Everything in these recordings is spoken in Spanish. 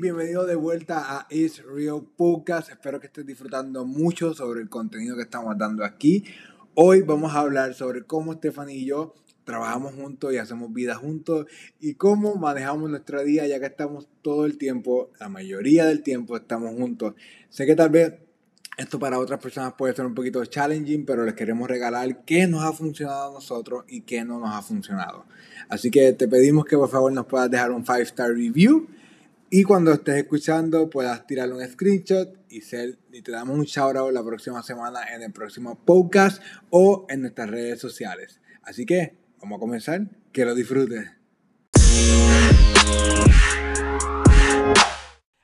bienvenido de vuelta a Is Real Podcast. Espero que estés disfrutando mucho sobre el contenido que estamos dando aquí. Hoy vamos a hablar sobre cómo Stephanie y yo trabajamos juntos y hacemos vida juntos y cómo manejamos nuestra día ya que estamos todo el tiempo, la mayoría del tiempo estamos juntos. Sé que tal vez esto para otras personas puede ser un poquito challenging, pero les queremos regalar qué nos ha funcionado a nosotros y qué no nos ha funcionado. Así que te pedimos que por favor nos puedas dejar un 5 star review y cuando estés escuchando puedas tirarle un screenshot y, ser, y te damos un shout out la próxima semana en el próximo podcast o en nuestras redes sociales. Así que vamos a comenzar. Que lo disfrutes.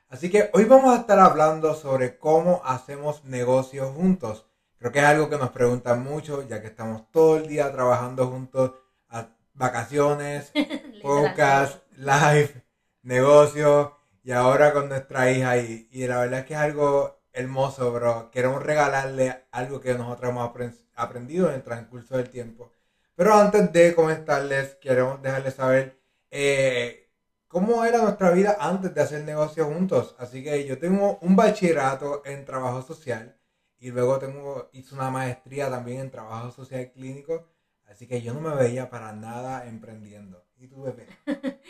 Así que hoy vamos a estar hablando sobre cómo hacemos negocios juntos. Creo que es algo que nos preguntan mucho, ya que estamos todo el día trabajando juntos, a vacaciones, podcast, live, negocios y ahora con nuestra hija. Y, y la verdad es que es algo hermoso, bro. Queremos regalarle algo que nosotros hemos aprendido en el transcurso del tiempo. Pero antes de comentarles, queremos dejarles saber eh, cómo era nuestra vida antes de hacer negocios juntos. Así que yo tengo un bachillerato en trabajo social y luego tengo, hice una maestría también en trabajo social clínico. Así que yo no me veía para nada emprendiendo. ¿Y tú, bebé?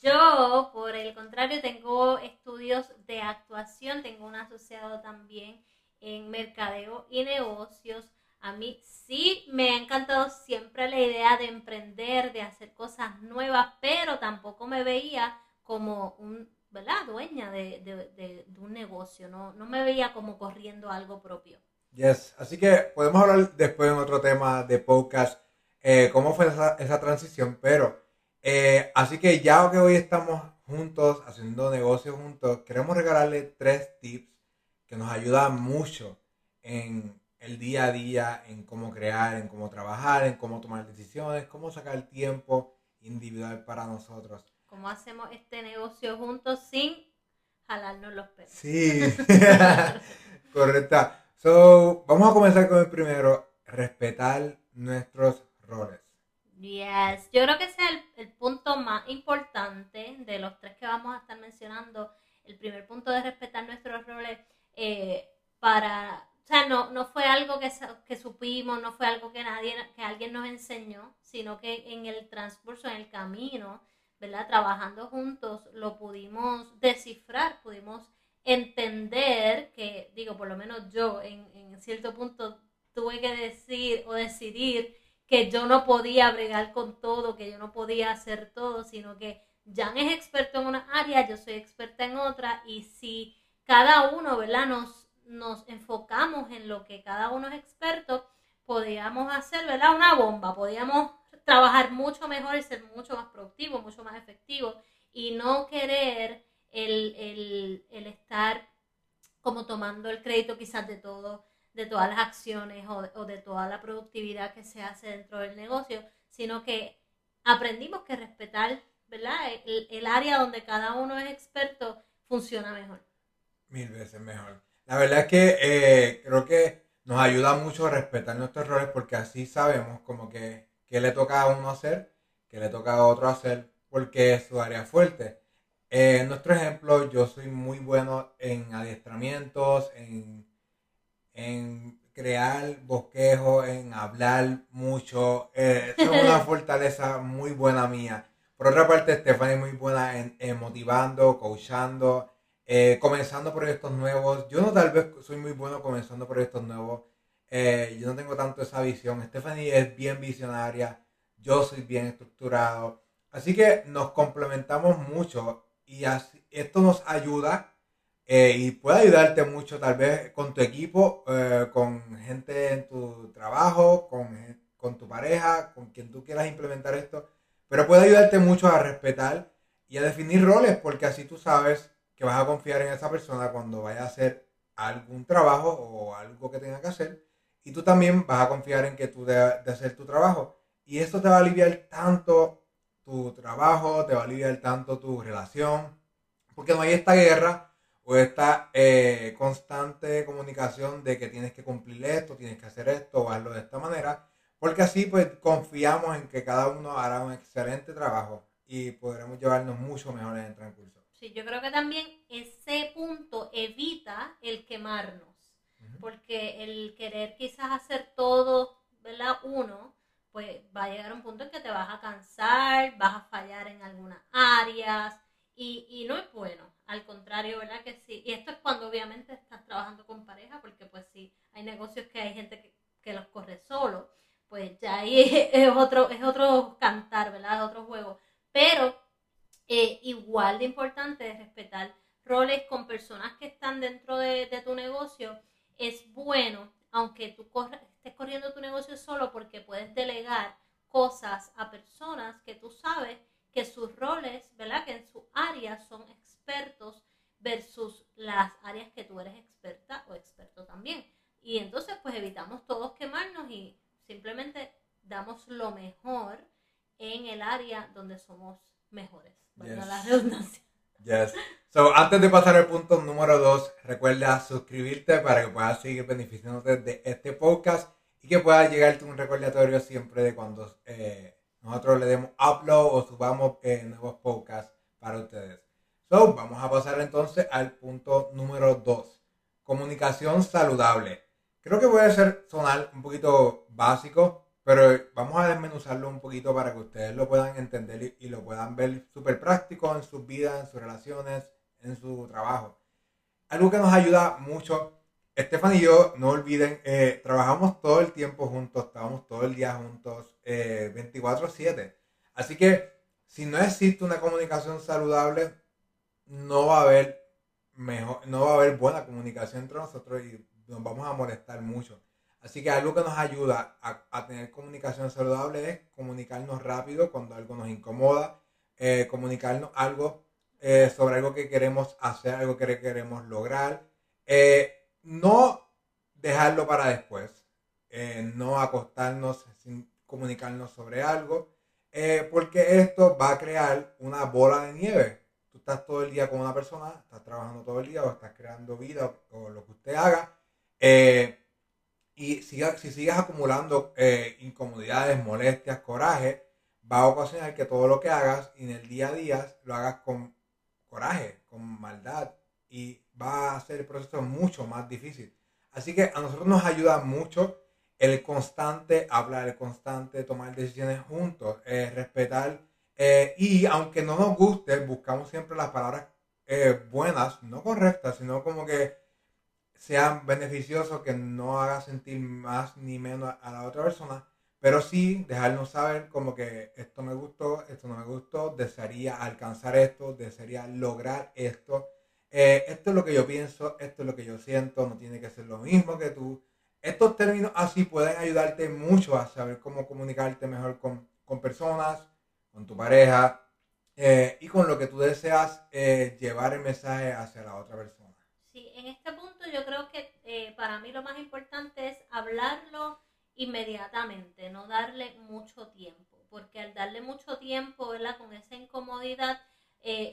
yo, por el contrario, tengo estudios de actuación, tengo un asociado también en mercadeo y negocios a mí sí me ha encantado siempre la idea de emprender, de hacer cosas nuevas, pero tampoco me veía como un, ¿verdad? Dueña de, un negocio, ¿no? no me veía como corriendo algo propio. Yes, así que podemos hablar después en otro tema de podcast, eh, cómo fue esa, transición, pero eh, así que ya que hoy estamos juntos, haciendo negocios juntos, queremos regalarle tres tips que nos ayudan mucho en el día a día en cómo crear, en cómo trabajar, en cómo tomar decisiones, cómo sacar tiempo individual para nosotros. Cómo hacemos este negocio juntos sin jalarnos los pelos. Sí, correcta. So, vamos a comenzar con el primero, respetar nuestros roles. Yes, yo creo que ese es el, punto más importante de los tres que vamos a estar mencionando. El primer punto de respetar nuestros roles eh, para o sea, no, no fue algo que, que supimos, no fue algo que nadie, que alguien nos enseñó, sino que en el transcurso, en el camino, ¿verdad? Trabajando juntos, lo pudimos descifrar, pudimos entender que, digo, por lo menos yo en, en cierto punto tuve que decir o decidir que yo no podía bregar con todo, que yo no podía hacer todo, sino que Jan es experto en una área, yo soy experta en otra, y si cada uno, ¿verdad? Nos nos enfocamos en lo que cada uno es experto, podíamos hacer, ¿verdad? Una bomba, podíamos trabajar mucho mejor y ser mucho más productivo, mucho más efectivo y no querer el, estar como tomando el crédito quizás de todo, de todas las acciones o, de toda la productividad que se hace dentro del negocio, sino que aprendimos que respetar, ¿verdad? El, el área donde cada uno es experto funciona mejor. Mil veces mejor. La verdad es que eh, creo que nos ayuda mucho a respetar nuestros errores porque así sabemos como que qué le toca a uno hacer, qué le toca a otro hacer, porque es su área fuerte. Eh, en nuestro ejemplo, yo soy muy bueno en adiestramientos, en, en crear bosquejos, en hablar mucho. Eh, es una fortaleza muy buena mía. Por otra parte, Stephanie es muy buena en, en motivando, coachando, eh, comenzando proyectos nuevos. Yo no tal vez soy muy bueno comenzando proyectos nuevos. Eh, yo no tengo tanto esa visión. Stephanie es bien visionaria. Yo soy bien estructurado. Así que nos complementamos mucho y así, esto nos ayuda eh, y puede ayudarte mucho tal vez con tu equipo, con gente en tu trabajo, con, con tu pareja, con quien tú quieras implementar esto. Pero puede ayudarte mucho a respetar y a definir roles porque así tú sabes que vas a confiar en esa persona cuando vaya a hacer algún trabajo o algo que tenga que hacer. Y tú también vas a confiar en que tú debes de hacer tu trabajo. Y esto te va a aliviar tanto tu trabajo, te va a aliviar tanto tu relación. Porque no hay esta guerra o esta eh, constante comunicación de que tienes que cumplir esto, tienes que hacer esto o hazlo de esta manera. Porque así pues confiamos en que cada uno hará un excelente trabajo y podremos llevarnos mucho mejor en el transcurso. Sí, yo creo que también ese punto evita el quemarnos, porque el querer quizás hacer todo, ¿verdad? Uno, pues va a llegar un punto en que te vas a cansar, vas a fallar en algunas áreas y, y no es bueno. Al contrario, ¿verdad? Que sí. Y esto es cuando obviamente estás trabajando con pareja, porque pues sí, hay negocios que hay gente que, que los corre solo, pues ya ahí es otro, es otro cantar, ¿verdad? Es otro juego. Pero eh, igual de importante es respetar roles con personas que están dentro de, tu negocio. Es bueno, aunque tú estés corriendo tu negocio solo, porque puedes delegar cosas a personas que tú sabes que sus roles, ¿verdad? Que en su área son expertos versus las áreas que tú eres experta o experto también. Y entonces pues evitamos todos quemarnos y simplemente damos lo mejor en el área donde somos mejores. Bueno, la redundancia. Yes. So, antes de pasar al punto número dos, recuerda suscribirte para que puedas seguir beneficiándote de este podcast y que pueda llegarte un recordatorio siempre de cuando eh, nosotros le demos upload o subamos eh, nuevos podcasts para ustedes. So, vamos a pasar entonces al punto número dos. Comunicación saludable. Creo que puede ser sonar un poquito básico, pero vamos a desmenuzarlo un poquito para que ustedes lo puedan entender y, lo puedan ver súper práctico en sus vidas, en sus relaciones, en su trabajo. Algo que nos ayuda mucho, Estefan y yo, no olviden, eh, trabajamos todo el tiempo juntos, estamos todo el día juntos, 24/7. Eh, Así que si no existe una comunicación saludable, no va a haber mejor, no va a haber buena comunicación entre nosotros y nos vamos a molestar mucho. Así que algo que nos ayuda a, tener comunicación saludable es comunicarnos rápido cuando algo nos incomoda, eh, comunicarnos algo eh, sobre algo que queremos hacer, algo que queremos lograr. Eh, no dejarlo para después, no acostarnos sin comunicarnos sobre algo, porque esto va a crear una bola de nieve. Tú estás todo el día con una persona, estás trabajando todo el día o estás creando vida o, lo que usted haga. Y si, si sigues acumulando eh, incomodidades, molestias, coraje, va a ocasionar que todo lo que hagas en el día a día lo hagas con coraje, con maldad y va a hacer el proceso mucho más difícil. Así que a nosotros nos ayuda mucho el constante hablar, el constante tomar decisiones juntos, eh, respetar eh, y aunque no nos guste, buscamos siempre las palabras buenas, no correctas, sino como que sea beneficioso, que no haga sentir más ni menos a la otra persona, pero sí dejarnos saber como que esto me gustó, esto no me gustó, desearía alcanzar esto, desearía lograr esto. Eh, esto es lo que yo pienso, esto es lo que yo siento, no tiene que ser lo mismo que tú. Estos términos así pueden ayudarte mucho a saber cómo comunicarte mejor con, personas, con tu pareja eh, y con lo que tú deseas eh, llevar el mensaje hacia la otra persona. Sí, en este punto yo creo que eh, para mí lo más importante es hablarlo inmediatamente, no darle mucho tiempo, porque al darle mucho tiempo, ¿verdad? Con esa incomodidad,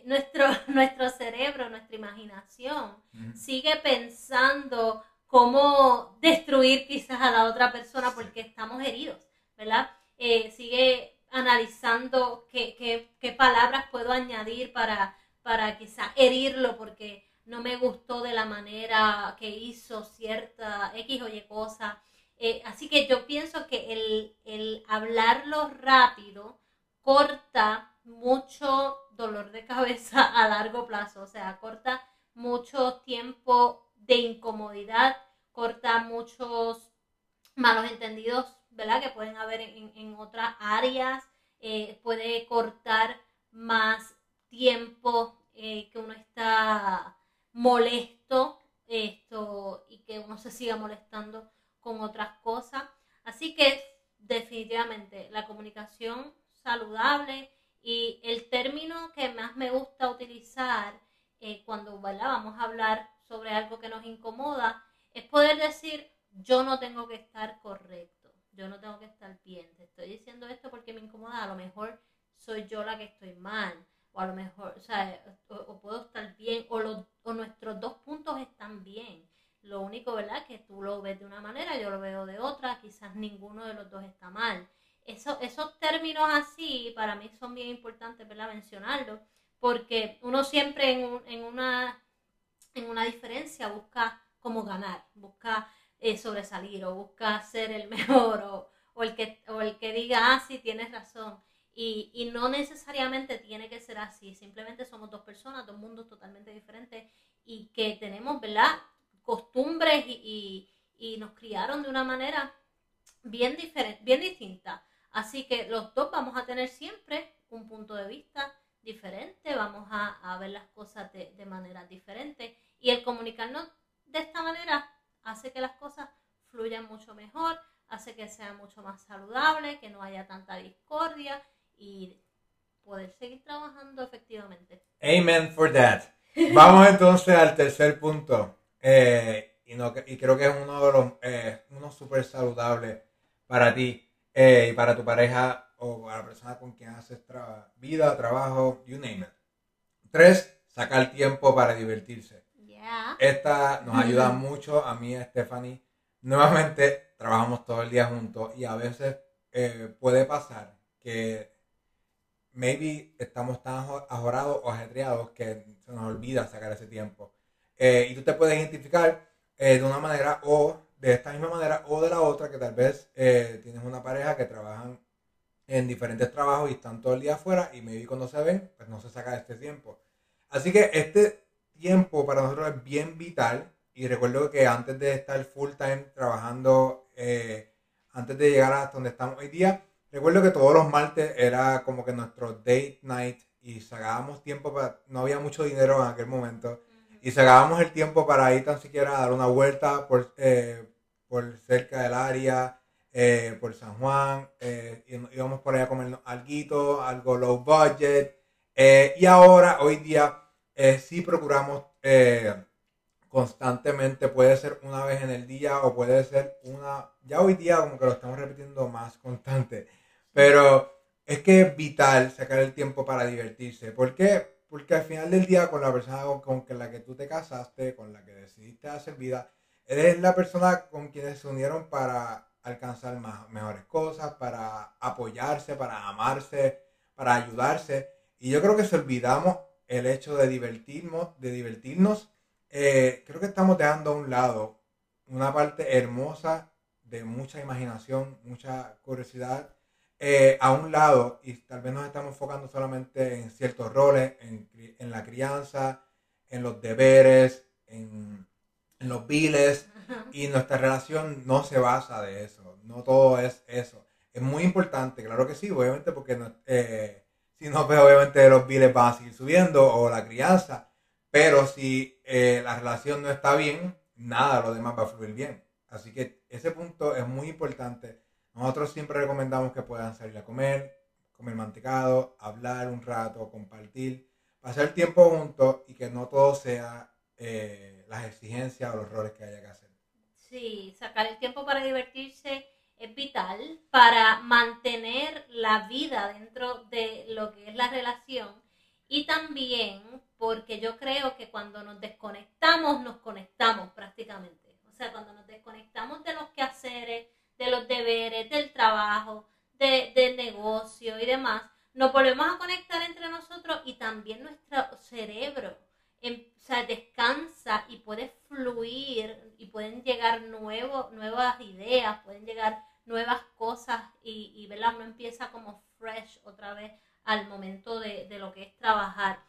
nuestro, nuestro cerebro, nuestra imaginación sigue pensando cómo destruir quizás a la otra persona porque estamos heridos, ¿verdad? Eh, sigue analizando qué, palabras puedo añadir para, para quizás herirlo porque no me gustó de la manera que hizo cierta X o Y cosa. Eh, así que yo pienso que el hablarlo rápido corta mucho dolor de cabeza a largo plazo, o sea, corta mucho tiempo de incomodidad, corta muchos malos entendidos, ¿verdad? Que pueden haber en, otras áreas, eh, puede cortar más tiempo eh, que uno está molesto esto y que uno se siga molestando con otras cosas. Así que definitivamente la comunicación saludable y el término que más me gusta utilizar eh, cuando vamos a hablar sobre algo que nos incomoda es poder decir yo no tengo que estar correcto, yo no tengo que estar bien, te estoy diciendo esto porque me incomoda, a lo mejor soy yo la que estoy mal o a lo mejor, o sea, o, puedo estar bien, o, o nuestros dos puntos están bien. Lo único, ¿verdad? Que tú lo ves de una manera, yo lo veo de otra, quizás ninguno de los dos está mal. Eso, esos términos así para mí son bien importantes, ¿verdad? Mencionarlos, porque uno siempre en, en, una, en una diferencia busca cómo ganar, busca eh, sobresalir o busca ser el mejor o, o, el, que, o el que diga, ah, sí, tienes razón. Y, y, no necesariamente tiene que ser así, simplemente somos dos personas, dos mundos totalmente diferentes y que tenemos, ¿verdad? Costumbres y, y, nos criaron de una manera bien, diferente, bien distinta. Así que los dos vamos a tener siempre un punto de vista diferente, vamos a, a ver las cosas de, de manera diferente y el comunicarnos de esta manera hace que las cosas fluyan mucho mejor, hace que sea mucho más saludable, que no haya tanta discordia y poder seguir trabajando efectivamente. Amen for that. Vamos entonces al tercer punto. Eh, y, no, y, creo que es uno de los eh, uno súper saludable para ti eh, y para tu pareja o para la persona con quien haces tra vida, trabajo, you name it. Tres, sacar tiempo para divertirse. Yeah. Esta nos ayuda mucho a mí a Stephanie. Nuevamente trabajamos todo el día juntos y a veces eh, puede pasar que maybe estamos tan ajorados o ajetreados que se nos olvida sacar ese tiempo. Eh, y tú te puedes identificar eh, de una manera o de esta misma manera o de la otra, que tal vez tienes una pareja que trabajan en diferentes trabajos y están todo el día afuera y maybe cuando se ven, pues no se saca este tiempo. Así que este tiempo para nosotros es bien vital y recuerdo que antes de estar full time trabajando, eh, antes de llegar hasta donde estamos hoy día, recuerdo que todos los martes era como que nuestro date night y sacábamos tiempo para, no había mucho dinero en aquel momento y sacábamos el tiempo para ir tan siquiera a dar una vuelta por, eh, por cerca del área, eh, por San Juan, eh, íbamos por allá a comer algo, algo low budget. Eh, y ahora, hoy día, eh, sí procuramos constantemente, puede ser una vez en el día o puede ser una, ya hoy día como que lo estamos repitiendo más constante, pero es que es vital sacar el tiempo para divertirse. ¿Por qué? Porque al final del día con la persona con, con la que tú te casaste, con la que decidiste hacer vida, eres la persona con quienes se unieron para alcanzar más, mejores cosas, para apoyarse, para amarse, para ayudarse. Y yo creo que si olvidamos el hecho de divertirnos, de divertirnos, eh, creo que estamos dejando a un lado una parte hermosa de mucha imaginación, mucha curiosidad, eh, a un lado y tal vez nos estamos enfocando solamente en ciertos roles, en, en la crianza, en los deberes, en, en los biles y nuestra relación no se basa de eso, no todo es eso. Es muy importante, claro que sí, obviamente porque no, eh, si no, pues obviamente los biles van a seguir subiendo o la crianza, pero si eh, la relación no está bien, nada, lo demás va a fluir bien. Así que ese punto es muy importante. Nosotros siempre recomendamos que puedan salir a comer, comer mantecado, hablar un rato, compartir, pasar tiempo juntos y que no todo sea eh, las exigencias o los roles que haya que hacer. Sí, sacar el tiempo para divertirse es vital para mantener la vida dentro de lo que es la relación y también porque yo creo que cuando nos desconectamos, nos conectamos prácticamente. O sea, cuando nos desconectamos de los quehaceres, de los deberes, del trabajo, de, del negocio y demás, nos volvemos a conectar entre nosotros y también nuestro cerebro en, sea, descansa y puede fluir y pueden llegar nuevo, nuevas ideas, pueden llegar nuevas cosas y, y uno empieza como fresh otra vez al momento de, de lo que es trabajar.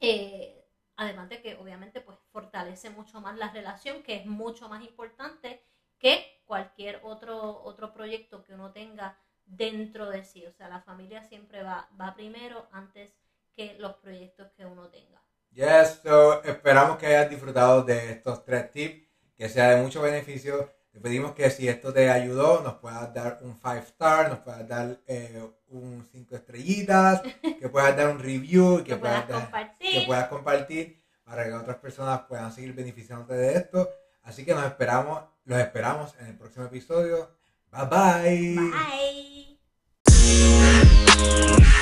Eh, además de que obviamente pues fortalece mucho más la relación, que es mucho más importante que cualquier otro, otro proyecto que uno tenga dentro de sí. O sea, la familia siempre va, va primero antes que los proyectos que uno tenga. Yes, so esperamos que hayas disfrutado de estos tres tips, que sea de mucho beneficio. Te pedimos que si esto te ayudó, nos puedas dar un 5 star, nos puedas dar eh, un 5 estrellitas, que puedas dar un review, que, Que puedas dar- compartir. que puedas compartir para que otras personas puedan seguir beneficiándote de esto. Así que nos esperamos, los esperamos en el próximo episodio. Bye bye. Bye.